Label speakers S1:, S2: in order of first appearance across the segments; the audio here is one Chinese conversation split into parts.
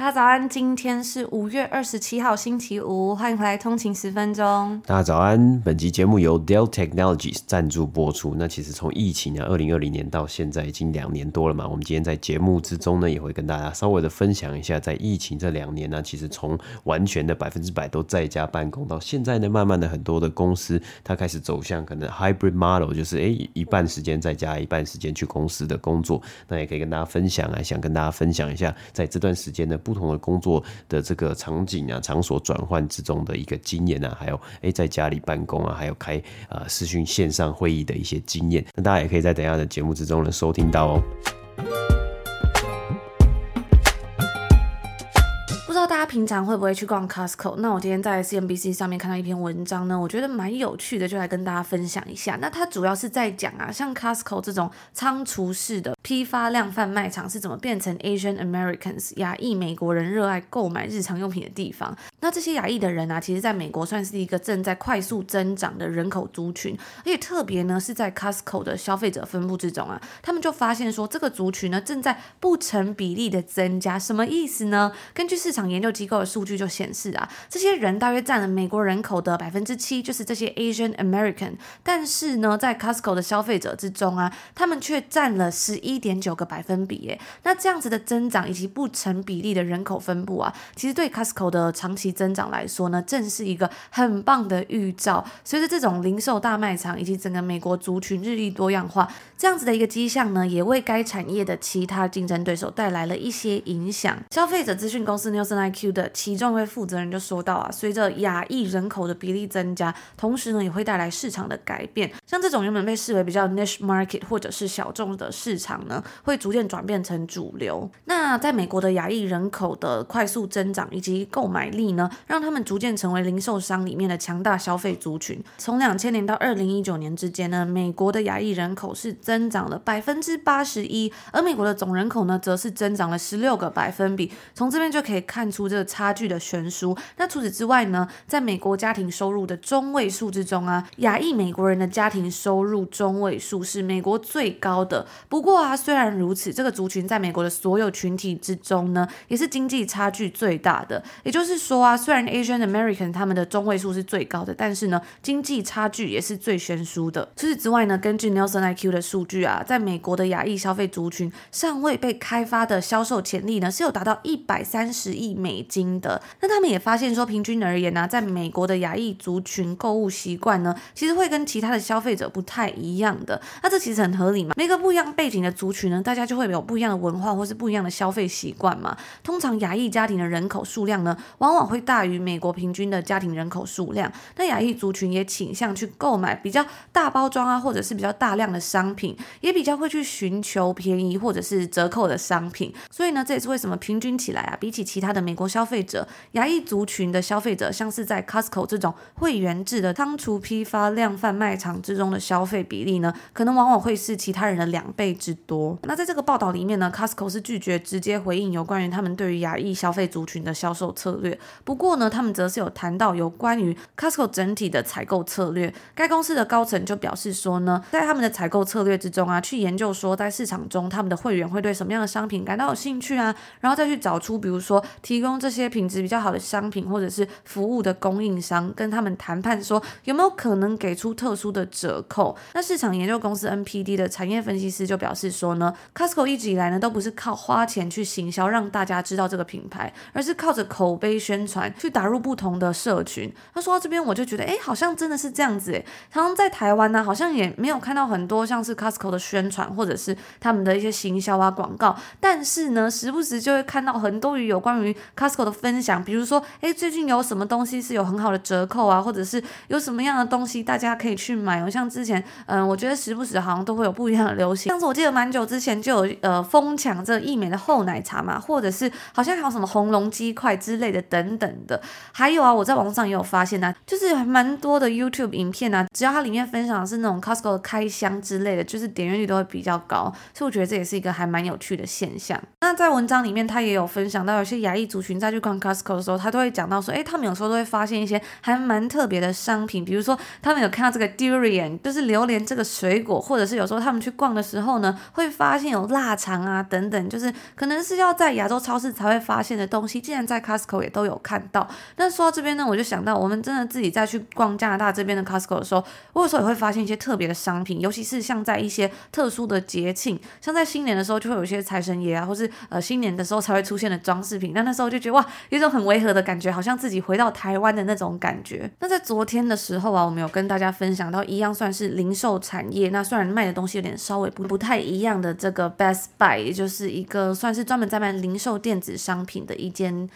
S1: 大家早安，今天是五月二十七号，星期五，欢迎回来通勤十分钟。
S2: 大家早安，本集节目由 Dell Technologies 赞助播出。那其实从疫情啊，二零二零年到现在已经两年多了嘛。我们今天在节目之中呢，也会跟大家稍微的分享一下，在疫情这两年呢，其实从完全的百分之百都在家办公，到现在呢，慢慢的很多的公司它开始走向可能 Hybrid Model，就是哎一半时间在家，一半时间去公司的工作。那也可以跟大家分享啊，想跟大家分享一下，在这段时间呢。不同的工作的这个场景啊，场所转换之中的一个经验啊，还有哎在家里办公啊，还有开啊视讯线上会议的一些经验，那大家也可以在等下的节目之中呢收听到哦。
S1: 平常会不会去逛 Costco？那我今天在 CNBC 上面看到一篇文章呢，我觉得蛮有趣的，就来跟大家分享一下。那它主要是在讲啊，像 Costco 这种仓储式的。批发量贩卖场是怎么变成 Asian Americans 亚裔美国人热爱购买日常用品的地方？那这些亚裔的人啊，其实在美国算是一个正在快速增长的人口族群，而且特别呢是在 Costco 的消费者分布之中啊，他们就发现说这个族群呢正在不成比例的增加，什么意思呢？根据市场研究机构的数据就显示啊，这些人大约占了美国人口的百分之七，就是这些 Asian American，但是呢，在 Costco 的消费者之中啊，他们却占了十一。点九个百分比耶，那这样子的增长以及不成比例的人口分布啊，其实对 Costco 的长期增长来说呢，正是一个很棒的预兆。随着这种零售大卖场以及整个美国族群日益多样化，这样子的一个迹象呢，也为该产业的其他竞争对手带来了一些影响。消费者资讯公司 NewsNiq 的其中一位负责人就说到啊，随着亚裔人口的比例增加，同时呢，也会带来市场的改变。像这种原本被视为比较 niche market 或者是小众的市场呢。会逐渐转变成主流。那在美国的亚裔人口的快速增长以及购买力呢，让他们逐渐成为零售商里面的强大消费族群。从两千年到二零一九年之间呢，美国的亚裔人口是增长了百分之八十一，而美国的总人口呢，则是增长了十六个百分比。从这边就可以看出这差距的悬殊。那除此之外呢，在美国家庭收入的中位数之中啊，亚裔美国人的家庭收入中位数是美国最高的。不过啊，虽然如此，这个族群在美国的所有群体之中呢，也是经济差距最大的。也就是说啊，虽然 Asian American 他们的中位数是最高的，但是呢，经济差距也是最悬殊的。除此之外呢，根据 NielsenIQ 的数据啊，在美国的亚裔消费族群尚未被开发的销售潜力呢，是有达到一百三十亿美金的。那他们也发现说，平均而言呢、在美国的亚裔族群购物习惯呢，其实会跟其他的消费者不太一样的。那这其实很合理嘛，每个不一样背景的族群呢，大家就会有不一样的文化或是不一样的消费习惯嘛。通常亚裔家庭的人口数量呢，往往会大于美国平均的家庭人口数量。那亚裔族群也倾向去购买比较大包装啊，或者是比较大量的商品，也比较会去寻求便宜或者是折扣的商品。所以呢，这也是为什么平均起来啊，比起其他的美国消消费者，亚裔族群的消费者，像是在 Costco 这种会员制的仓储批发量贩卖场之中的消费比例呢，可能往往会是其他人的两倍之多。那在这个报道里面呢，Costco 是拒绝直接回应有关于他们对于亚裔消费族群的销售策略。不过呢，他们则是有谈到有关于 Costco 整体的采购策略。该公司的高层就表示说呢，在他们的采购策略之中啊，去研究说在市场中他们的会员会对什么样的商品感到有兴趣啊，然后再去找出比如说提供这这些品质比较好的商品或者是服务的供应商，跟他们谈判说有没有可能给出特殊的折扣。那市场研究公司 NPD 的产业分析师就表示说呢，Costco 一直以来呢，都不是靠花钱去行销让大家知道这个品牌，而是靠着口碑宣传去打入不同的社群。他说到这边，我就觉得，哎，好像真的是这样子，哎，常常在台湾呢，好像也没有看到很多像是 Costco 的宣传或者是他们的一些行销啊广告，但是呢，时不时就会看到很多于有关于 Costco Costco 的分享，比如说，哎，最近有什么东西是有很好的折扣啊，或者是有什么样的东西大家可以去买哦。像之前，嗯，我觉得时不时好像都会有不一样的流行。上次我记得蛮久之前就有呃疯抢这义美的厚奶茶嘛，或者是好像还有什么红龙鸡块之类的等等的。还有啊，我在网上也有发现啊，就是蛮多的 YouTube 影片啊，只要它里面分享的是那种 Costco 的开箱之类的，就是点阅率都会比较高。所以我觉得这也是一个还蛮有趣的现象。那在文章里面，他也有分享到，有些亚裔族群在去逛 Costco 的时候，他都会讲到说，哎，他们有时候都会发现一些还蛮特别的商品，比如说他们有看到这个 durian，就是榴莲这个水果，或者是有时候他们去逛的时候呢，会发现有腊肠啊等等，就是可能是要在亚洲超市才会发现的东西，竟然在 Costco 也都有看到。那说到这边呢，我就想到我们真的自己再去逛加拿大这边的 Costco 的时候，我有时候也会发现一些特别的商品，尤其是像在一些特殊的节庆，像在新年的时候就会有一些财神爷啊，或是呃新年的时候才会出现的装饰品。那那时候就觉得哇，有种很违和的感觉，好像自己回到台湾的那种感觉。那在昨天的时候啊，我们有跟大家分享到一样算是零售产业，那虽然卖的东西有点稍微不不太一样的这个 Best Buy，也就是一个算是专门在卖零售电子商品的一间。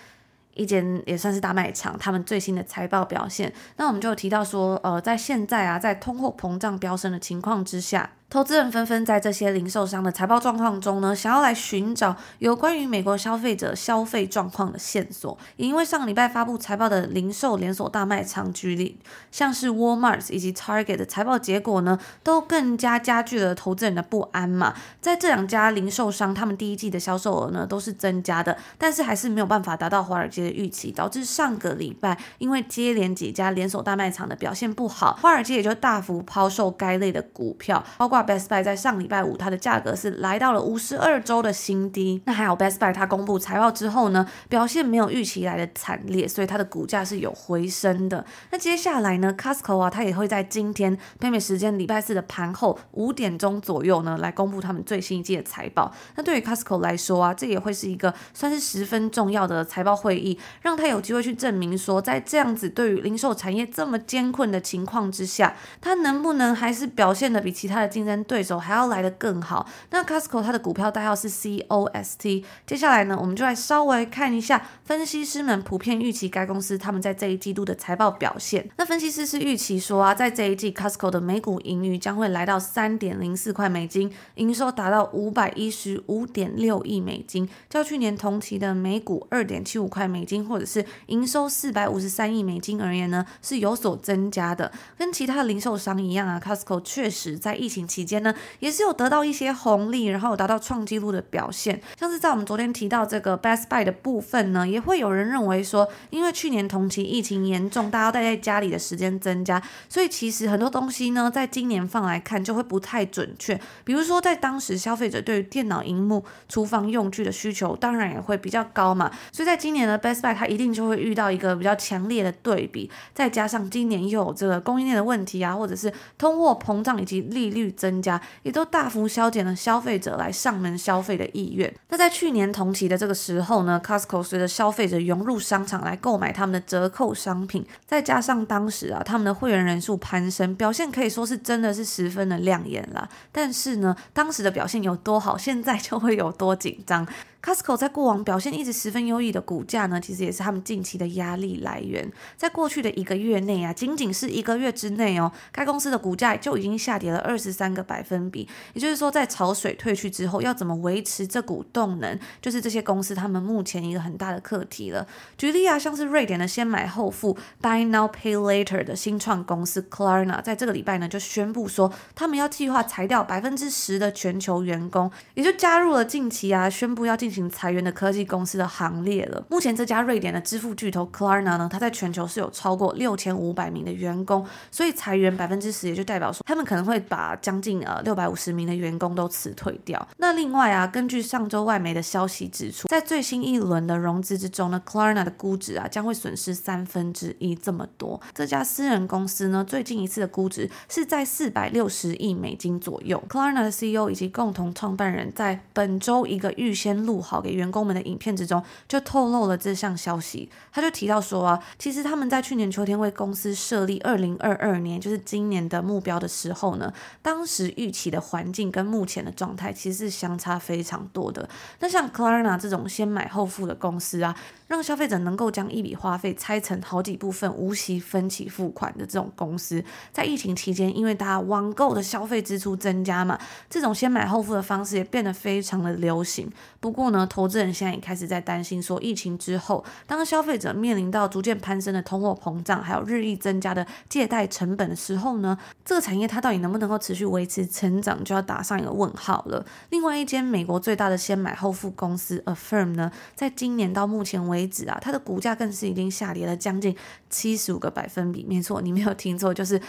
S1: 一间也算是大卖场，他们最新的财报表现，那我们就有提到说，呃，在现在啊，在通货膨胀飙升的情况之下。投资人纷纷在这些零售商的财报状况中呢，想要来寻找有关于美国消费者消费状况的线索。也因为上个礼拜发布财报的零售连锁大卖场举例，像是 Walmart 以及 Target 的财报结果呢，都更加加剧了投资人的不安嘛。在这两家零售商，他们第一季的销售额呢都是增加的，但是还是没有办法达到华尔街的预期，导致上个礼拜因为接连几家连锁大卖场的表现不好，华尔街也就大幅抛售该类的股票，包括。Best Buy 在上礼拜五，它的价格是来到了五十二周的新低。那还好 Best Buy 它公布财报之后呢，表现没有预期来的惨烈，所以它的股价是有回升的。那接下来呢，Costco 啊，它也会在今天北美时间礼拜四的盘后五点钟左右呢，来公布他们最新一季的财报。那对于 Costco 来说啊，这也会是一个算是十分重要的财报会议，让他有机会去证明说，在这样子对于零售产业这么艰困的情况之下，它能不能还是表现的比其他的竞争对手还要来得更好。那 Costco 它的股票代号是 COST。接下来呢，我们就来稍微看一下分析师们普遍预期该公司他们在这一季度的财报表现。那分析师是预期说啊，在这一季 Costco 的每股盈余将会来到三点零四块美金，营收达到五百一十五点六亿美金，较去年同期的每股二点七五块美金，或者是营收四百五十三亿美金而言呢，是有所增加的。跟其他的零售商一样啊，Costco 确实在疫情期间呢。也是有得到一些红利，然后有达到创纪录的表现。像是在我们昨天提到这个 Best Buy 的部分呢，也会有人认为说，因为去年同期疫情严重，大家待在家里的时间增加，所以其实很多东西呢，在今年放来看就会不太准确。比如说，在当时消费者对于电脑荧幕、厨房用具的需求，当然也会比较高嘛。所以在今年的 Best Buy 它一定就会遇到一个比较强烈的对比，再加上今年又有这个供应链的问题啊，或者是通货膨胀以及利率增加。也都大幅削减了消费者来上门消费的意愿。那在去年同期的这个时候呢，Costco 随着消费者涌入商场来购买他们的折扣商品，再加上当时啊他们的会员人数攀升，表现可以说是真的是十分的亮眼啦。但是呢，当时的表现有多好，现在就会有多紧张。Costco 在过往表现一直十分优异的股价呢，其实也是他们近期的压力来源。在过去的一个月内啊，仅仅是一个月之内哦，该公司的股价就已经下跌了二十三个百分比。也就是说，在潮水退去之后，要怎么维持这股动能，就是这些公司他们目前一个很大的课题了。举例啊，像是瑞典的先买后付 （Buy Now Pay Later） 的新创公司 Klarna，在这个礼拜呢就宣布说，他们要计划裁掉百分之十的全球员工，也就加入了近期啊宣布要进。行裁员的科技公司的行列了。目前这家瑞典的支付巨头 Klarna 呢，它在全球是有超过六千五百名的员工，所以裁员百分之十，也就代表说他们可能会把将近呃六百五十名的员工都辞退掉。那另外啊，根据上周外媒的消息指出，在最新一轮的融资之中呢，Klarna 的估值啊将会损失三分之一这么多。这家私人公司呢，最近一次的估值是在四百六十亿美金左右。Klarna 的 CEO 以及共同创办人在本周一个预先录。好给员工们的影片之中，就透露了这项消息。他就提到说啊，其实他们在去年秋天为公司设立二零二二年，就是今年的目标的时候呢，当时预期的环境跟目前的状态其实是相差非常多的。那像 Clarna 这种先买后付的公司啊。让消费者能够将一笔花费拆成好几部分，无息分期付款的这种公司，在疫情期间，因为大家网购的消费支出增加嘛，这种先买后付的方式也变得非常的流行。不过，投资人现在也开始在担心，说疫情之后，当消费者面临到逐渐攀升的通货膨胀，还有日益增加的借贷成本的时候呢，这个产业它到底能不能够持续维持成长，就要打上一个问号了。另外一间美国最大的先买后付公司 Affirm 呢，在今年到目前为止为止啊，它的股价更是已经下跌了将近七十五个百分比。没错，你没有听错，就是。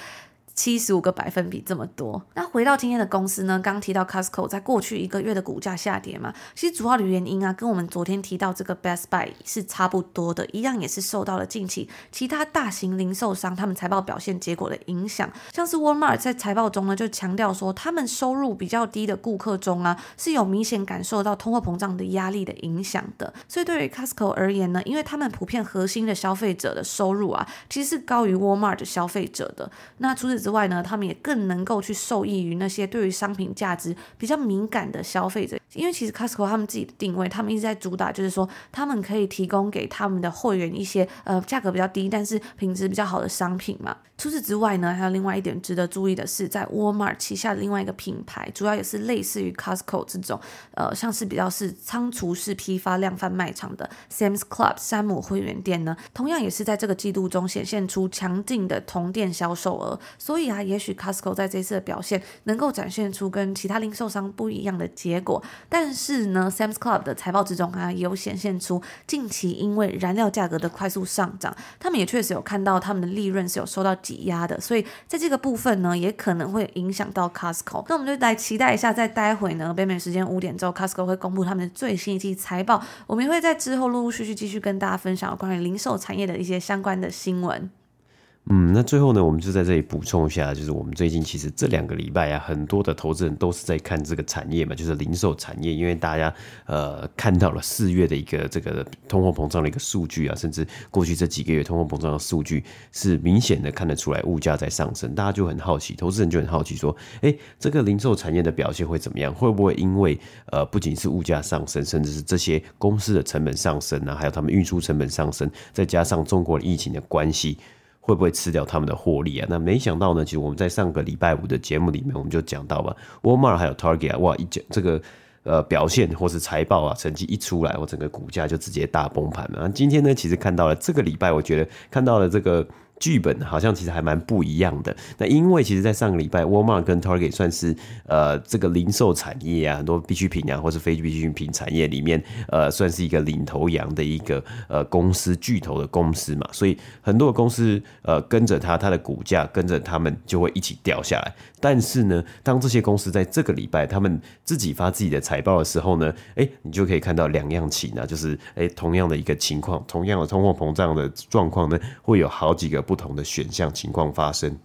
S1: 七十五个百分比这么多。那回到今天的公司呢？刚提到 Costco 在过去一个月的股价下跌嘛，其实主要的原因啊，跟我们昨天提到这个 Best Buy 是差不多的，一样也是受到了近期其他大型零售商他们财报表现结果的影响。像是 Walmart 在财报中呢，就强调说，他们收入比较低的顾客中啊，是有明显感受到通货膨胀的压力的影响的。所以对于 Costco 而言呢，因为他们普遍核心的消费者的收入啊，其实是高于 Walmart 的消费者的。那除此之外呢，他们也更能够去受益于那些对于商品价值比较敏感的消费者，因为其实 Costco 他们自己的定位，他们一直在主打就是说，他们可以提供给他们的会员一些呃价格比较低，但是品质比较好的商品嘛。除此之外呢，还有另外一点值得注意的是，在 Walmart 旗下的另外一个品牌，主要也是类似于 Costco 这种，呃，像是比较是仓储式批发量贩卖场的 Sam's Club 山姆会员店呢，同样也是在这个季度中显现出强劲的同店销售额。所以啊，也许 Costco 在这次的表现能够展现出跟其他零售商不一样的结果。但是呢，Sam's Club 的财报之中啊，有显现出近期因为燃料价格的快速上涨，他们也确实有看到他们的利润是有受到。挤压的，所以在这个部分呢，也可能会影响到 Costco。那我们就来期待一下，在待会呢，北美时间五点之后，Costco 会公布他们的最新一期财报。我们也会在之后陆陆续续继续跟大家分享关于零售产业的一些相关的新闻。
S2: 嗯，那最后呢，我们就在这里补充一下，就是我们最近其实这两个礼拜啊，很多的投资人都是在看这个产业嘛，就是零售产业，因为大家呃看到了四月的一个这个通货膨胀的一个数据啊，甚至过去这几个月通货膨胀的数据是明显的看得出来物价在上升，大家就很好奇，投资人就很好奇说，哎，这个零售产业的表现会怎么样？会不会因为呃不仅是物价上升，甚至是这些公司的成本上升啊，还有他们运输成本上升，再加上中国疫情的关系。会不会吃掉他们的获利啊？那没想到呢，其实我们在上个礼拜五的节目里面，我们就讲到吧沃尔玛还有 Target，哇，一讲这个呃表现或是财报啊，成绩一出来，我整个股价就直接大崩盘了。今天呢，其实看到了这个礼拜，我觉得看到了这个。剧本好像其实还蛮不一样的。那因为其实，在上个礼拜，Walmart 跟 Target 算是呃这个零售产业啊，很多必需品啊，或是非必需品产业里面，呃，算是一个领头羊的一个呃公司巨头的公司嘛。所以很多公司呃跟着它，它的股价跟着他们就会一起掉下来。但是呢，当这些公司在这个礼拜他们自己发自己的财报的时候呢，哎，你就可以看到两样情啊，就是哎同样的一个情况，同样的通货膨胀的状况呢，会有好几个不不同的选项情况发生。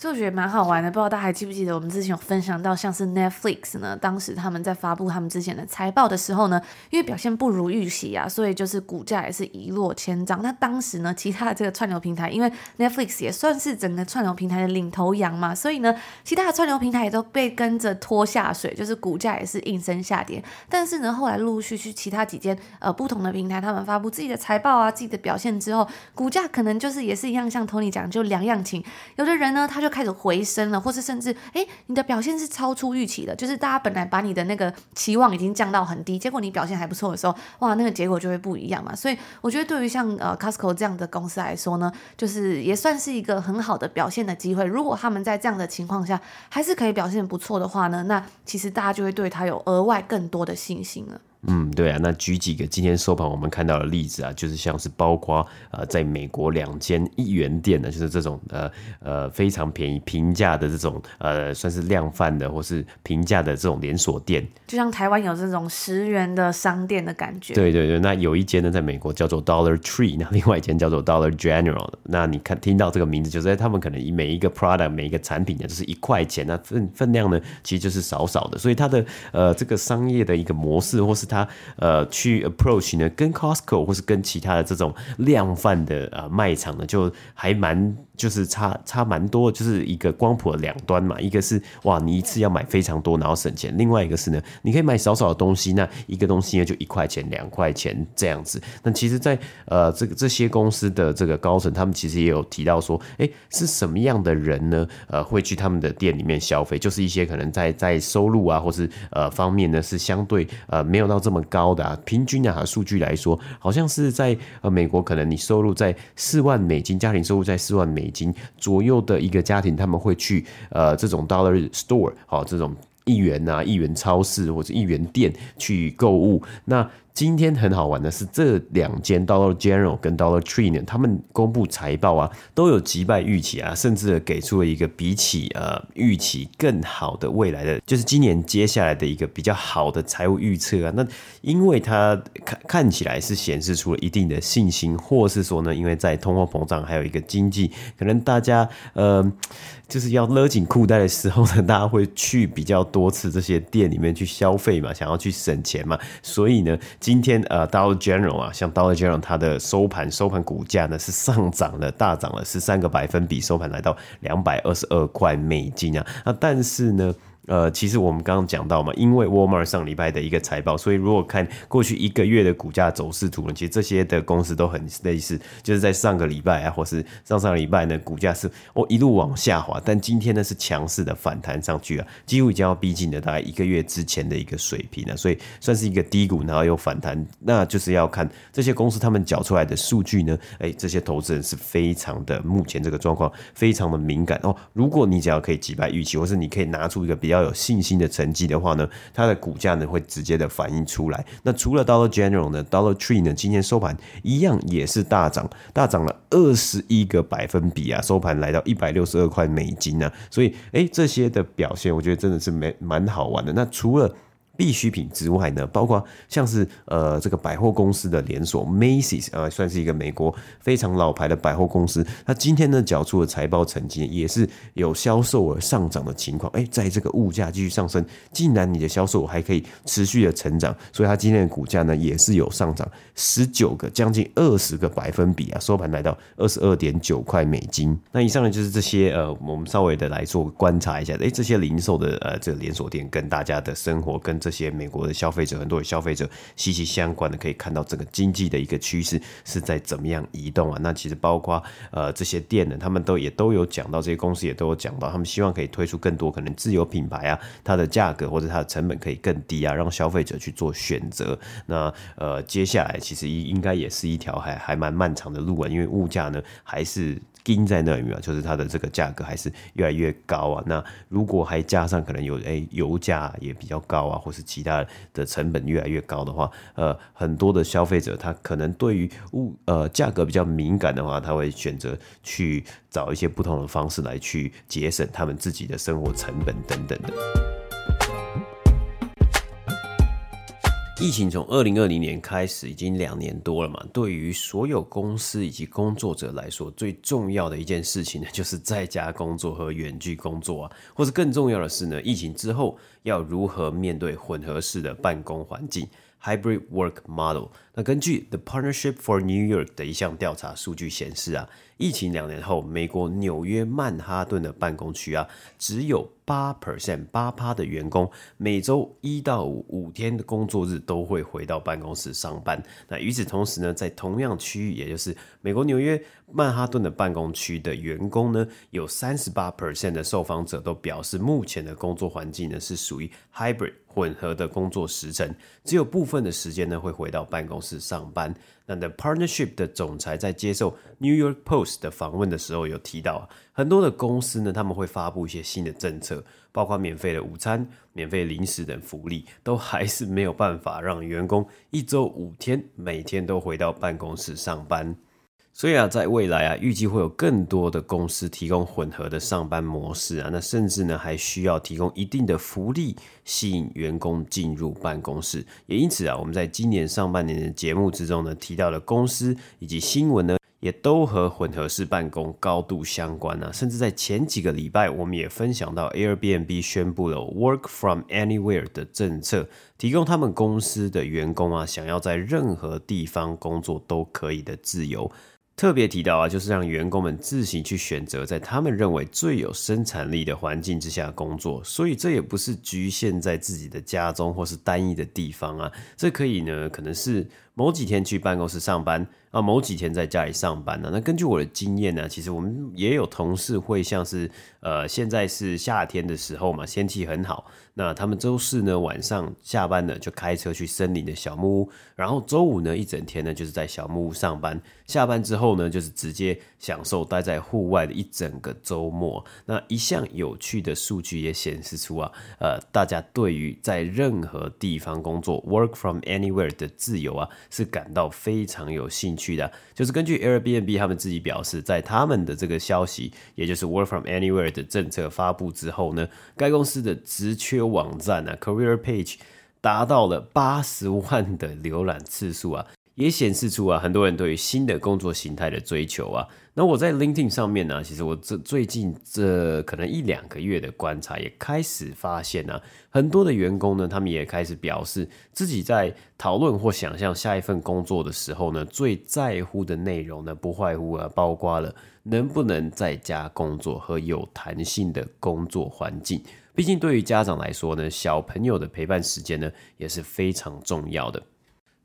S1: 所以我觉得蛮好玩的，不知道大家还记不记得我们之前有分享到，像是 Netflix 呢，当时他们在发布他们之前的财报的时候呢，因为表现不如预期啊，所以就是股价也是一落千丈。那当时呢，其他的这个串流平台，因为 Netflix 也算是整个串流平台的领头羊嘛，所以呢，其他的串流平台也都被跟着拖下水，就是股价也是应声下跌。但是呢，后来陆陆续续其他几间呃不同的平台，他们发布自己的财报啊，自己的表现之后，股价可能就是也是一样，像 Tony 讲，就两样情。有的人呢，他就就开始回升了，或是甚至哎，你的表现是超出预期的，就是大家本来把你的那个期望已经降到很低，结果你表现还不错的时候，哇，那个结果就会不一样嘛。所以我觉得对于像呃 Costco 这样的公司来说呢，就是也算是一个很好的表现的机会。如果他们在这样的情况下还是可以表现不错的话呢，那其实大家就会对他有额外更多的信心了。
S2: 嗯，对啊，那举几个今天收盘我们看到的例子啊，就是像是包括呃，在美国两间一元店呢，就是这种呃呃非常便宜平价的这种呃算是量贩的或是平价的这种连锁店，
S1: 就像台湾有这种十元的商店的感觉。
S2: 对对对，那有一间呢，在美国叫做 Dollar Tree，那另外一间叫做 Dollar General。那你看听到这个名字，就是在他们可能以每一个 product 每一个产品呢，就是一块钱，那分分量呢其实就是少少的，所以它的呃这个商业的一个模式或是他呃去 approach 呢，跟 Costco 或是跟其他的这种量贩的呃卖场呢，就还蛮。就是差差蛮多，就是一个光谱的两端嘛。一个是哇，你一次要买非常多，然后省钱；另外一个是呢，你可以买少少的东西，那一个东西呢就一块钱、两块钱这样子。那其实在，呃这个这些公司的这个高层，他们其实也有提到说，哎，是什么样的人呢？呃，会去他们的店里面消费，就是一些可能在在收入啊，或是呃方面呢是相对呃没有到这么高的啊。平均啊数据来说，好像是在呃美国，可能你收入在四万美金，家庭收入在四万美。美金左右的一个家庭，他们会去呃这种 dollar store 好，这种一元啊一元超市或者一元店去购物。那今天很好玩的是，这两间 Dollar General 跟 Dollar Tree 呢，他们公布财报啊，都有击败预期啊，甚至给出了一个比起呃预期更好的未来的，就是今年接下来的一个比较好的财务预测啊。那因为它看看起来是显示出了一定的信心，或是说呢，因为在通货膨胀还有一个经济，可能大家呃就是要勒紧裤带的时候呢，大家会去比较多次这些店里面去消费嘛，想要去省钱嘛，所以呢。今天呃，Dollar General 啊，像 Dollar General 它的收盘收盘股价呢是上涨了，大涨了十三个百分比，收盘来到两百二十二块美金啊，那但是呢。呃，其实我们刚刚讲到嘛，因为 Walmart 上礼拜的一个财报，所以如果看过去一个月的股价走势图呢，其实这些的公司都很类似，就是在上个礼拜啊，或是上上礼拜呢，股价是哦一路往下滑，但今天呢是强势的反弹上去啊，几乎已经要逼近了大概一个月之前的一个水平了，所以算是一个低谷，然后又反弹，那就是要看这些公司他们缴出来的数据呢，哎，这些投资人是非常的目前这个状况非常的敏感哦，如果你只要可以击败预期，或是你可以拿出一个比较。要有信心的成绩的话呢，它的股价呢会直接的反映出来。那除了 Dollar General 呢，Dollar Tree 呢，今天收盘一样也是大涨，大涨了二十一个百分比啊，收盘来到一百六十二块美金啊。所以，哎，这些的表现，我觉得真的是没蛮好玩的。那除了必需品之外呢，包括像是呃这个百货公司的连锁 Macy's 啊，算是一个美国非常老牌的百货公司。它今天呢缴出的财报成绩也是有销售额上涨的情况。哎，在这个物价继续上升，竟然你的销售额还可以持续的成长，所以它今天的股价呢也是有上涨十九个将近二十个百分比啊，收盘来到二十二点九块美金。那以上呢就是这些呃我们稍微的来做观察一下，哎，这些零售的呃这个连锁店跟大家的生活跟这些美国的消费者，很多的消费者息息相关的，可以看到整个经济的一个趋势是在怎么样移动啊？那其实包括呃这些店呢，他们都也都有讲到，这些公司也都有讲到，他们希望可以推出更多可能自有品牌啊，它的价格或者它的成本可以更低啊，让消费者去做选择。那呃接下来其实应应该也是一条还还蛮漫长的路啊，因为物价呢还是。盯在那里面，就是它的这个价格还是越来越高啊。那如果还加上可能有诶、油价也比较高啊，或是其他的成本越来越高的话，呃，很多的消费者他可能对于物呃价格比较敏感的话，他会选择去找一些不同的方式来去节省他们自己的生活成本等等的。疫情从二零二零年开始，已经两年多了嘛。对于所有公司以及工作者来说，最重要的一件事情呢，就是在家工作和远距工作啊，或是更重要的是呢，疫情之后要如何面对混合式的办公环境 （hybrid work model）。那根据 The Partnership for New York 的一项调查数据显示啊，疫情两年后，美国纽约曼哈顿的办公区啊，只有八 percent 八趴的员工每周一到五五天的工作日都会回到办公室上班。那与此同时呢，在同样区域，也就是美国纽约曼哈顿的办公区的员工呢，有三十八 percent 的受访者都表示，目前的工作环境呢是属于 hybrid 混合的工作时程，只有部分的时间呢会回到办公室上班。那 The Partnership 的总裁在接受 New York Post 的访问的时候有提到，很多的公司呢，他们会发布一些新的政策，包括免费的午餐、免费零食等福利，都还是没有办法让员工一周五天每天都回到办公室上班。所以啊，在未来啊，预计会有更多的公司提供混合的上班模式啊，那甚至呢，还需要提供一定的福利，吸引员工进入办公室。也因此啊，我们在今年上半年的节目之中呢，提到了公司以及新闻呢。也都和混合式办公高度相关啊。甚至在前几个礼拜，我们也分享到 Airbnb 宣布了 Work from Anywhere 的政策，提供他们公司的员工啊，想要在任何地方工作都可以的自由。特别提到啊，就是让员工们自行去选择在他们认为最有生产力的环境之下工作，所以这也不是局限在自己的家中或是单一的地方啊，这可以呢，可能是某几天去办公室上班。啊，某几天在家里上班呢。那根据我的经验呢，其实我们也有同事会像是，呃，现在是夏天的时候嘛，天气很好。那他们周四呢晚上下班呢，就开车去森林的小木屋，然后周五呢一整天呢就是在小木屋上班。下班之后呢，就是直接享受待在户外的一整个周末。那一项有趣的数据也显示出啊，呃，大家对于在任何地方工作 （work from anywhere） 的自由啊，是感到非常有兴趣。的，就是根据 Airbnb 他们自己表示，在他们的这个消息，也就是 Work from Anywhere 的政策发布之后呢，该公司的职缺网站啊，Career Page 达到了八十万的浏览次数啊。也显示出啊，很多人对于新的工作形态的追求啊。那我在 LinkedIn 上面呢、其实我这最近这可能一两个月的观察，也开始发现呢、啊，很多的员工呢，他们也开始表示自己在讨论或想象下一份工作的时候呢，最在乎的内容呢，不外乎啊，包括了能不能在家工作和有弹性的工作环境。毕竟对于家长来说呢，小朋友的陪伴时间呢，也是非常重要的。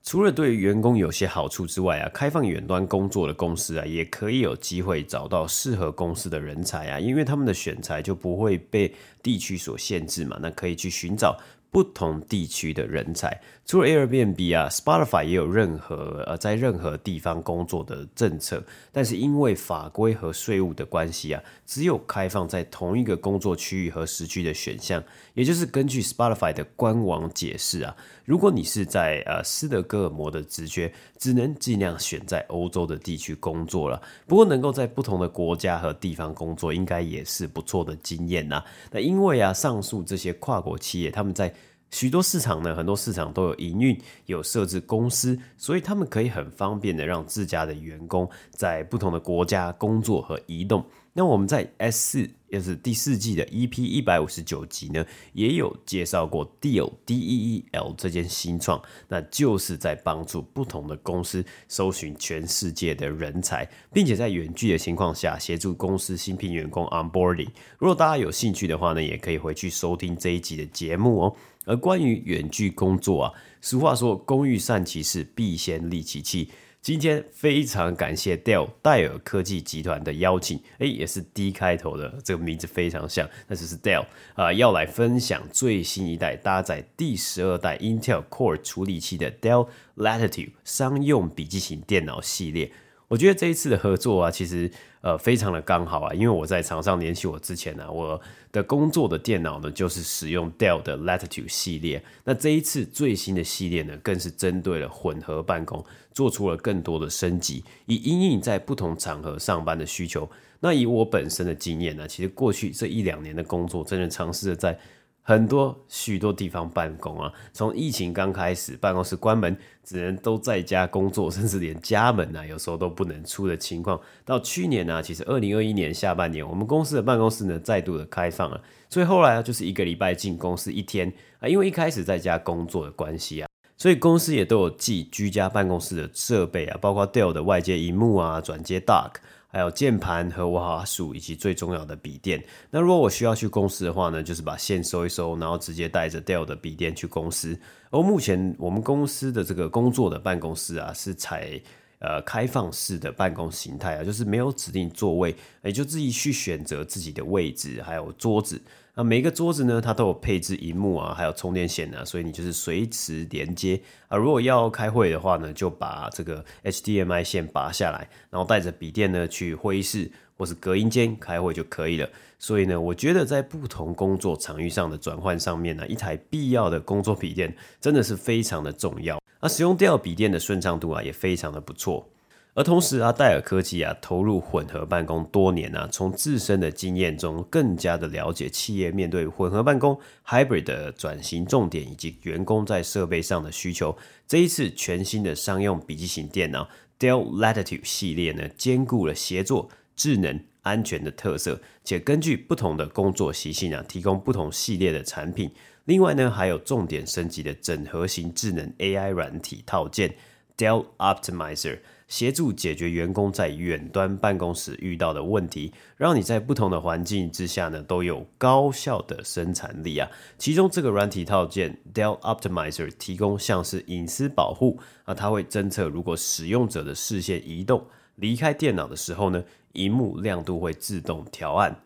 S2: 除了对员工有些好处之外啊，开放远端工作的公司啊，也可以有机会找到适合公司的人才啊，因为他们的选材就不会被地区所限制嘛，那可以去寻找。不同地区的人才，除了 Airbnb 啊，Spotify 也有任何呃在任何地方工作的政策，但是因为法规和税务的关系啊，只有开放在同一个工作区域和时区的选项。也就是根据 Spotify 的官网解释啊，如果你是在呃斯德哥尔摩的职缺，只能尽量选在欧洲的地区工作了。不过能够在不同的国家和地方工作，应该也是不错的经验呐。那因为啊，上述这些跨国企业，他们在许多市场呢，很多市场都有营运，有设置公司，所以他们可以很方便的让自家的员工在不同的国家工作和移动。那我们在 S 四，也是第四季的 EP 一百五十九集呢，也有介绍过 Deel D E E L 这间新创，那就是在帮助不同的公司搜寻全世界的人才，并且在远距的情况下协助公司新聘员工 onboarding。如果大家有兴趣的话呢，也可以回去收听这一集的节目哦。而关于远距工作啊，俗话说“工欲善其事，必先利其器”。今天非常感谢 Dell 戴尔科技集团的邀请，诶，也是 D 开头的，这个名字非常像，那就是 Dell 啊、要来分享最新一代搭载第十二代 Intel Core 处理器的 Dell Latitude 商用笔记型电脑系列。我觉得这一次的合作啊，其实呃非常的刚好啊，因为我在厂商联系我之前呢、我的工作的电脑呢就是使用 Dell 的 Latitude 系列。那这一次最新的系列呢，更是针对了混合办公，做出了更多的升级，以因应在不同场合上班的需求。那以我本身的经验呢，其实过去这一两年的工作，真的尝试着在。很多许多地方办公啊，从疫情刚开始，办公室关门，只能都在家工作，甚至连家门啊，有时候都不能出的情况。到去年呢、啊，其实二零二一年下半年，我们公司的办公室呢再度的开放了，所以后来啊，就是一个礼拜进公司一天啊，因为一开始在家工作的关系啊，所以公司也都有寄居家办公室的设备啊，包括 Dell 的外接萤幕啊，转接 Dock。还有键盘和滑鼠，以及最重要的笔电。那如果我需要去公司的话呢，就是把线收一收，然后直接带着 Dell 的笔电去公司。而目前我们公司的这个工作的办公室啊，是采呃开放式的办公形态啊，就是没有指定座位，也就自己去选择自己的位置，还有桌子。那每个桌子呢，它都有配置荧幕啊，还有充电线啊，所以你就是随时连接啊。如果要开会的话呢，就把这个 HDMI 线拔下来，然后带着笔电呢去会议室或是隔音间开会就可以了。所以呢，我觉得在不同工作场域上的转换上面呢，一台必要的工作笔电真的是非常的重要。那使用 Dell 笔电的顺畅度啊，也非常的不错。而同时啊，戴尔科技啊投入混合办公多年啊，从自身的经验中更加的了解企业面对混合办公 hybrid 的转型重点以及员工在设备上的需求。这一次全新的商用笔记型电脑 Dell Latitude 系列呢，兼顾了协作、智能、安全的特色，且根据不同的工作习性啊，提供不同系列的产品。另外呢，还有重点升级的整合型智能 AI 软体套件 Dell Optimizer。协助解决员工在远端办公室遇到的问题，让你在不同的环境之下呢，都有高效的生产力啊。其中这个软体套件 Dell Optimizer 提供像是隐私保护啊，它会侦测如果使用者的视线移动、离开电脑的时候呢，荧幕亮度会自动调暗。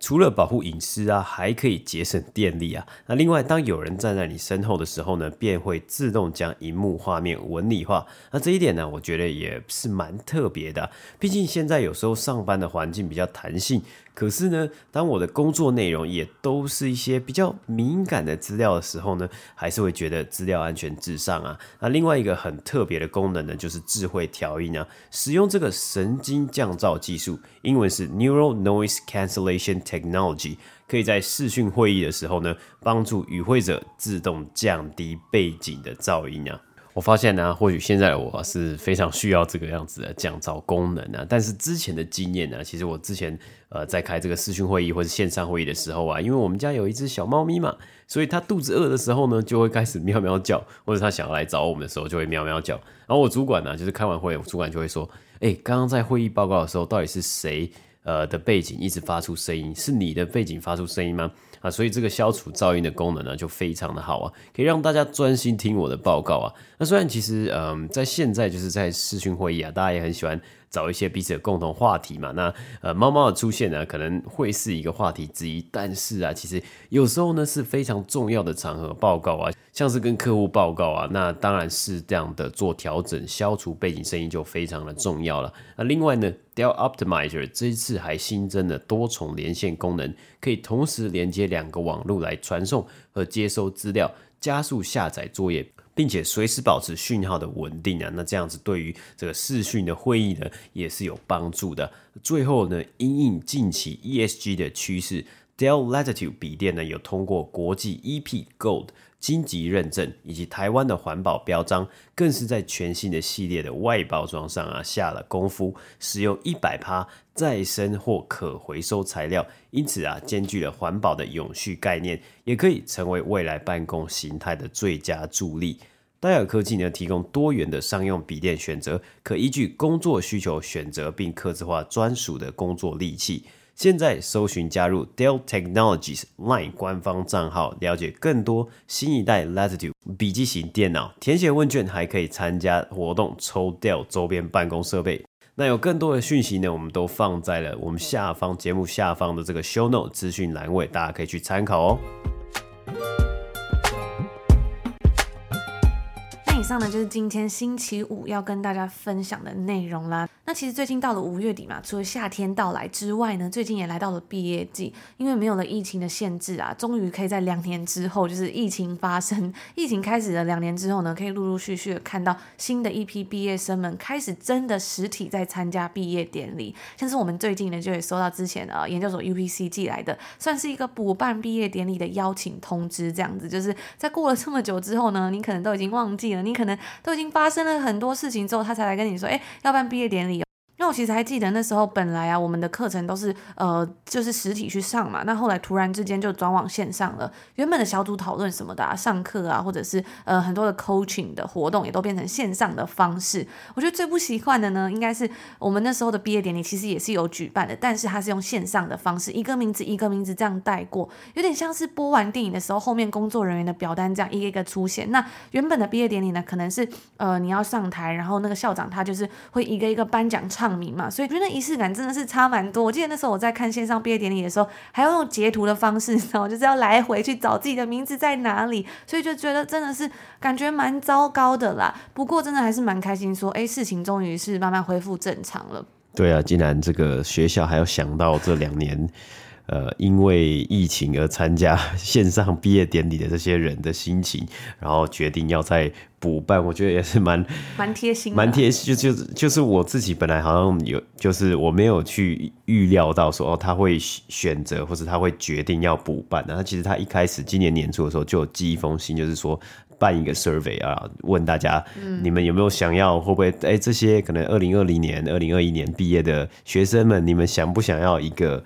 S2: 除了保护隐私啊，还可以节省电力啊。那另外，当有人站在你身后的时候呢，便会自动将荧幕画面纹理化。那这一点呢，我觉得也是蛮特别的。毕竟现在有时候上班的环境比较弹性。可是呢，当我的工作内容也都是一些比较敏感的资料的时候呢，还是会觉得资料安全至上啊。那另外一个很特别的功能呢，就是智慧调音啊。使用这个神经降噪技术，英文是 Neural Noise Cancellation Technology，可以在视讯会议的时候呢，帮助与会者自动降低背景的噪音啊。我发现呢、或许现在我是非常需要这个样子的降噪功能啊。但是之前的经验呢，其实我之前呃在开这个视讯会议或者线上会议的时候啊，因为我们家有一只小猫咪嘛，所以它肚子饿的时候呢，就会开始喵喵叫，或者它想要来找我们的时候就会喵喵叫。然后我主管呢，就是开完会，我主管就会说：“哎，刚刚在会议报告的时候，到底是谁呃的背景一直发出声音？是你的背景发出声音吗？”啊，所以这个消除噪音的功能呢，就非常的好啊，可以让大家专心听我的报告啊。那虽然其实，嗯，在现在就是在视讯会议啊，大家也很喜欢。找一些彼此的共同话题嘛，那呃猫猫的出现呢，可能会是一个话题之一，但是啊，其实有时候呢是非常重要的场合报告啊，像是跟客户报告啊，那当然是这样的做调整，消除背景声音就非常的重要了。那另外呢，Dell Optimizer 这次还新增了多重连线功能，可以同时连接两个网络来传送和接收资料，加速下载作业。并且随时保持讯号的稳定啊，那这样子对于这个视讯的会议呢，也是有帮助的。最后呢，因应近期 ESG 的趋势，Dell Latitude 笔电呢有通过国际 EP Gold 金级认证，以及台湾的环保标章，更是在全新的系列的外包装上啊下了功夫，使用一百趴再生或可回收材料，因此啊兼具了环保的永续概念，也可以成为未来办公形态的最佳助力。戴尔科技呢提供多元的商用笔电选择，可依据工作需求选择并客制化专属的工作利器。现在搜寻加入 Dell Technologies Line 官方账号，了解更多新一代 Latitude 笔记型电脑。填写问卷还可以参加活动，抽 Dell 周边办公设备。那有更多的讯息呢，我们都放在了我们下方节目下方的这个 Show Note 资讯栏位，大家可以去参考哦。
S1: 上呢就是今天星期五要跟大家分享的内容啦。那其实最近到了五月底嘛，除了夏天到来之外呢，最近也来到了毕业季。因为没有了疫情的限制啊，终于可以在两年之后，就是疫情发生、疫情开始的两年之后呢，可以陆陆续续的看到新的一批毕业生们开始真的实体在参加毕业典礼。像是我们最近呢，就也收到之前呃研究所 UPC 寄来的，算是一个补办毕业典礼的邀请通知，这样子，就是在过了这么久之后呢，你可能都已经忘记了。你可能都已经发生了很多事情之后，他才来跟你说，哎，要办毕业典礼。那我其实还记得那时候，本来啊，我们的课程都是呃，就是实体去上嘛。那后来突然之间就转往线上了。原本的小组讨论什么的啊，上课啊，或者是呃很多的 coaching 的活动，也都变成线上的方式。我觉得最不习惯的呢，应该是我们那时候的毕业典礼，其实也是有举办的，但是它是用线上的方式，一个名字一个名字这样带过，有点像是播完电影的时候，后面工作人员的表单这样一个一个出现。那原本的毕业典礼呢，可能是呃你要上台，然后那个校长他就是会一个一个颁奖唱。名嘛，所以觉得仪式感真的是差蛮多。我记得那时候我在看线上毕业典礼的时候，还要用截图的方式，然后？就是要来回去找自己的名字在哪里，所以就觉得真的是感觉蛮糟糕的啦。不过真的还是蛮开心，说哎，事情终于是慢慢恢复正常了。
S2: 对啊，竟然这个学校还要想到这两年。呃，因为疫情而参加 线上毕业典礼的这些人的心情，然后决定要再补办，我觉得也是蛮
S1: 蛮贴心的，
S2: 蛮贴心。就就就是我自己本来好像有，就是我没有去预料到说哦，他会选择或者他会决定要补办。然后其实他一开始今年年初的时候就有寄一封信，就是说。办一个 survey 啊，问大家，你们有没有想要，会不会哎、欸，这些可能二零二零年、二零二一年毕业的学生们，你们想不想要一个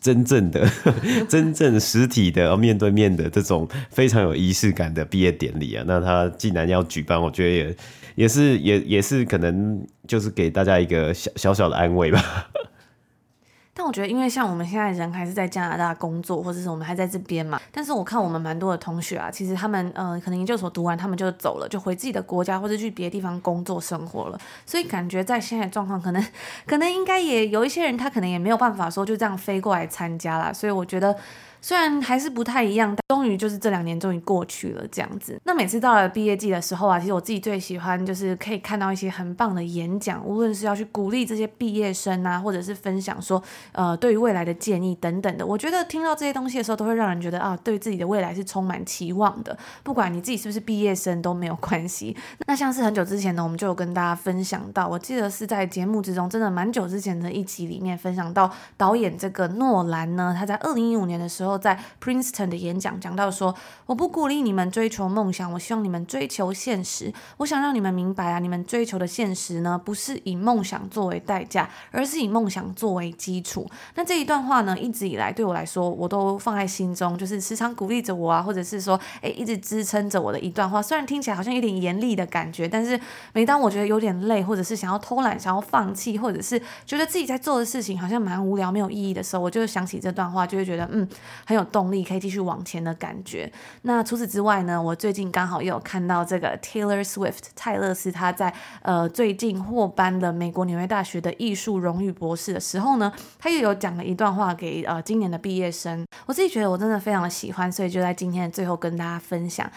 S2: 真正的、真正实体的、面对面的这种非常有仪式感的毕业典礼啊？那他既然要举办，我觉得也也是也也是可能就是给大家一个小小小的安慰吧。
S1: 但我觉得，因为像我们现在人还是在加拿大工作，或者是我们还在这边嘛。但是我看我们蛮多的同学啊，其实他们呃，可能研究所读完，他们就走了，就回自己的国家，或者去别的地方工作生活了。所以感觉在现在状况，可能可能应该也有一些人，他可能也没有办法说就这样飞过来参加啦。所以我觉得。虽然还是不太一样，但终于就是这两年终于过去了这样子。那每次到了毕业季的时候啊，其实我自己最喜欢就是可以看到一些很棒的演讲，无论是要去鼓励这些毕业生啊，或者是分享说呃对于未来的建议等等的。我觉得听到这些东西的时候，都会让人觉得啊，对自己的未来是充满期望的。不管你自己是不是毕业生都没有关系。那像是很久之前呢，我们就有跟大家分享到，我记得是在节目之中，真的蛮久之前的一集里面分享到导演这个诺兰呢，他在二零一五年的时候。在 Princeton 的演讲讲到说，我不鼓励你们追求梦想，我希望你们追求现实。我想让你们明白啊，你们追求的现实呢，不是以梦想作为代价，而是以梦想作为基础。那这一段话呢，一直以来对我来说，我都放在心中，就是时常鼓励着我啊，或者是说，哎，一直支撑着我的一段话。虽然听起来好像有点严厉的感觉，但是每当我觉得有点累，或者是想要偷懒、想要放弃，或者是觉得自己在做的事情好像蛮无聊、没有意义的时候，我就想起这段话，就会觉得嗯，很有动力可以继续往前的感觉。那除此之外呢，我最近刚好又有看到这个 Taylor Swift 泰勒斯他在呃最近获颁的美国纽约大学的艺术荣誉博士的时候呢，他又有讲了一段话给呃今年的毕业生。我自己觉得我真的非常的喜欢，所以就在今天的最后跟大家分享。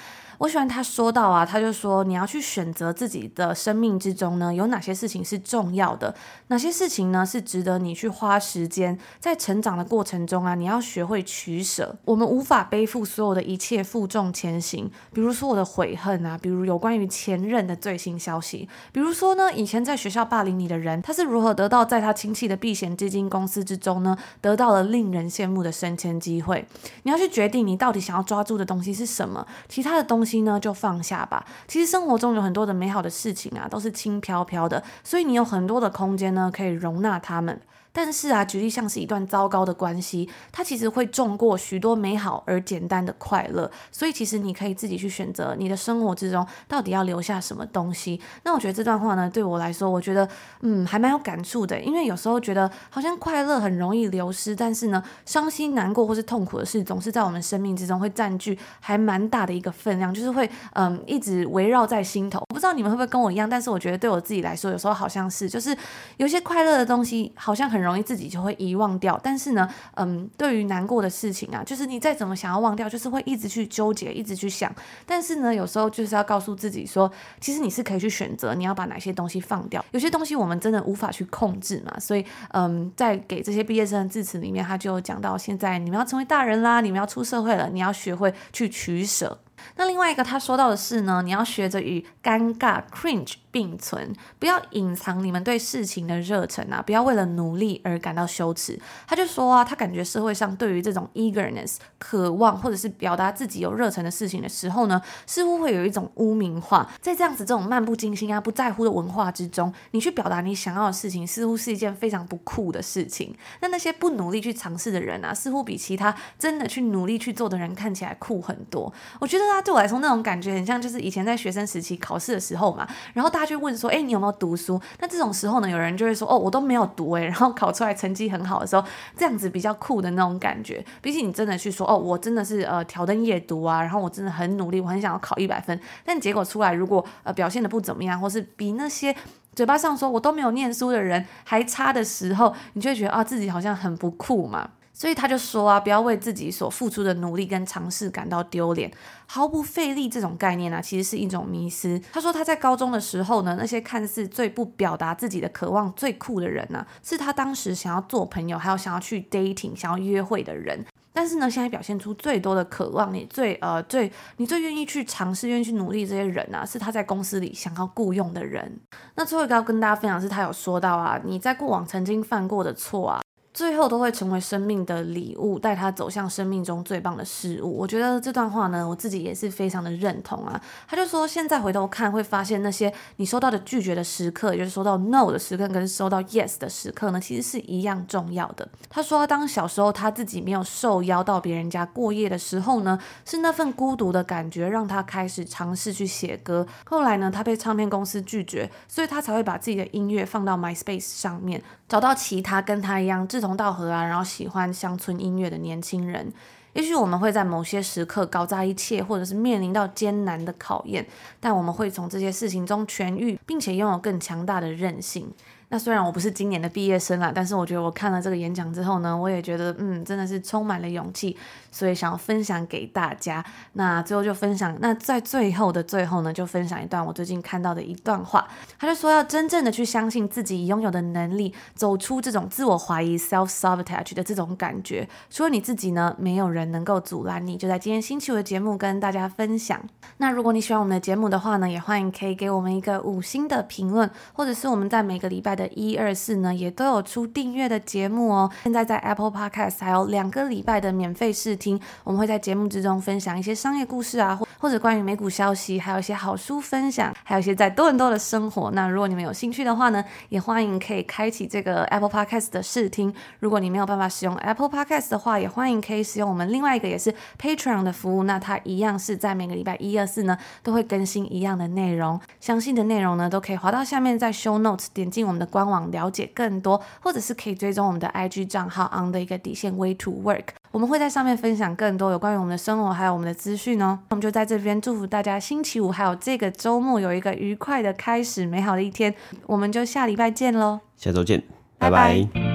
S1: 我喜欢他说到啊，他就说你要去选择自己的生命之中呢，有哪些事情是重要的，哪些事情呢是值得你去花时间。在成长的过程中啊，你要学会取舍。我们无法背负所有的一切，负重前行。比如说我的悔恨啊，比如有关于前任的最新消息，比如说呢，以前在学校霸凌你的人，他是如何得到在他亲戚的避险基金公司之中呢，得到了令人羡慕的升迁机会。你要去决定你到底想要抓住的东西是什么，其他的东西呢就放下吧。其实生活中有很多的美好的事情啊，都是轻飘飘的，所以你有很多的空间呢，可以容纳他们。但是啊，举例像是一段糟糕的关系，它其实会重过许多美好而简单的快乐。所以其实你可以自己去选择你的生活之中到底要留下什么东西。那我觉得这段话呢，对我来说，我觉得嗯还蛮有感触的。因为有时候觉得好像快乐很容易流失，但是呢，伤心难过或是痛苦的事总是在我们生命之中会占据还蛮大的一个分量，就是会嗯一直围绕在心头。我不知道你们会不会跟我一样，但是我觉得对我自己来说，有时候好像是就是有些快乐的东西好像很。容易自己就会遗忘掉，但是呢，嗯，对于难过的事情啊，就是你再怎么想要忘掉，就是会一直去纠结，一直去想。但是呢，有时候就是要告诉自己说，其实你是可以去选择，你要把哪些东西放掉。有些东西我们真的无法去控制嘛，所以，嗯，在给这些毕业生的致辞里面，他就讲到，现在你们要成为大人啦，你们要出社会了，你要学会去取舍。那另外一个他说到的是呢，你要学着与尴尬 cringe 并存，不要隐藏你们对事情的热忱啊，不要为了努力而感到羞耻。他就说啊，他感觉社会上对于这种 eagerness 渴望或者是表达自己有热忱的事情的时候呢，似乎会有一种污名化。在这样子这种漫不经心啊、不在乎的文化之中，你去表达你想要的事情，似乎是一件非常不酷的事情。那那些不努力去尝试的人啊，似乎比其他真的去努力去做的人看起来酷很多。我觉得啊。对我来说，那种感觉很像，就是以前在学生时期考试的时候嘛，然后大家就问说：“哎，你有没有读书？”那这种时候呢，有人就会说：“哦，我都没有读。”哎，然后考出来成绩很好的时候，这样子比较酷的那种感觉。比起你真的去说：“哦，我真的是呃挑灯夜读啊，然后我真的很努力，我很想要考一百分。”但结果出来，如果呃表现的不怎么样，或是比那些嘴巴上说我都没有念书的人还差的时候，你就会觉得啊，自己好像很不酷嘛。所以他就说啊，不要为自己所付出的努力跟尝试感到丢脸，毫不费力这种概念呢、其实是一种迷思。他说他在高中的时候呢，那些看似最不表达自己的渴望、最酷的人呢、是他当时想要做朋友，还有想要去 dating、想要约会的人。但是呢，现在表现出最多的渴望，你最呃最你最愿意去尝试、愿意去努力这些人啊，是他在公司里想要雇佣的人。那最后一个要跟大家分享是，他有说到啊，你在过往曾经犯过的错啊。最后都会成为生命的礼物，带他走向生命中最棒的事物。我觉得这段话呢，我自己也是非常的认同啊。他就说，现在回头看，会发现那些你收到的拒绝的时刻，也就是收到 no 的时刻，跟收到 yes 的时刻呢，其实是一样重要的。他说，当小时候他自己没有受邀到别人家过夜的时候呢，是那份孤独的感觉让他开始尝试去写歌。后来呢，他被唱片公司拒绝，所以他才会把自己的音乐放到 MySpace 上面，找到其他跟他一样志同道合啊，然后喜欢乡村音乐的年轻人，也许我们会在某些时刻搞砸一切，或者是面临到艰难的考验，但我们会从这些事情中痊愈，并且拥有更强大的韧性。那虽然我不是今年的毕业生啦，但是我觉得我看了这个演讲之后呢，我也觉得嗯，真的是充满了勇气，所以想要分享给大家。那最后就分享，那在最后的最后呢，就分享一段我最近看到的一段话。他就说要真正的去相信自己拥有的能力，走出这种自我怀疑 （self sabotage） 的这种感觉。除了你自己呢，没有人能够阻拦你。就在今天星期五的节目跟大家分享。那如果你喜欢我们的节目的话呢，也欢迎可以给我们一个五星的评论，或者是我们在每个礼拜的。一二四呢，也都有出订阅的节目哦。现在在 Apple Podcast 还有两个礼拜的免费试听听，我们会在节目之中分享一些商业故事啊，或或者关于美股消息，还有一些好书分享，还有一些在多伦多的生活。那如果你们有兴趣的话呢，也欢迎可以开启这个 Apple Podcast 的试听。如果你没有办法使用 Apple Podcast 的话，也欢迎可以使用我们另外一个也是 Patreon 的服务。那它一样是在每个礼拜一二四呢都会更新一样的内容，详细的内容呢都可以滑到下面在 Show Notes 点进我们的官网了解更多，或者是可以追踪我们的 IG 账号 on 的一个底线 Way to Work，我们会在上面分享更多有关于我们的生活还有我们的资讯哦。我们就在这边祝福大家星期五还有这个周末有一个愉快的开始，美好的一天。我们就下礼拜见喽，
S2: 下周见，拜拜。拜拜。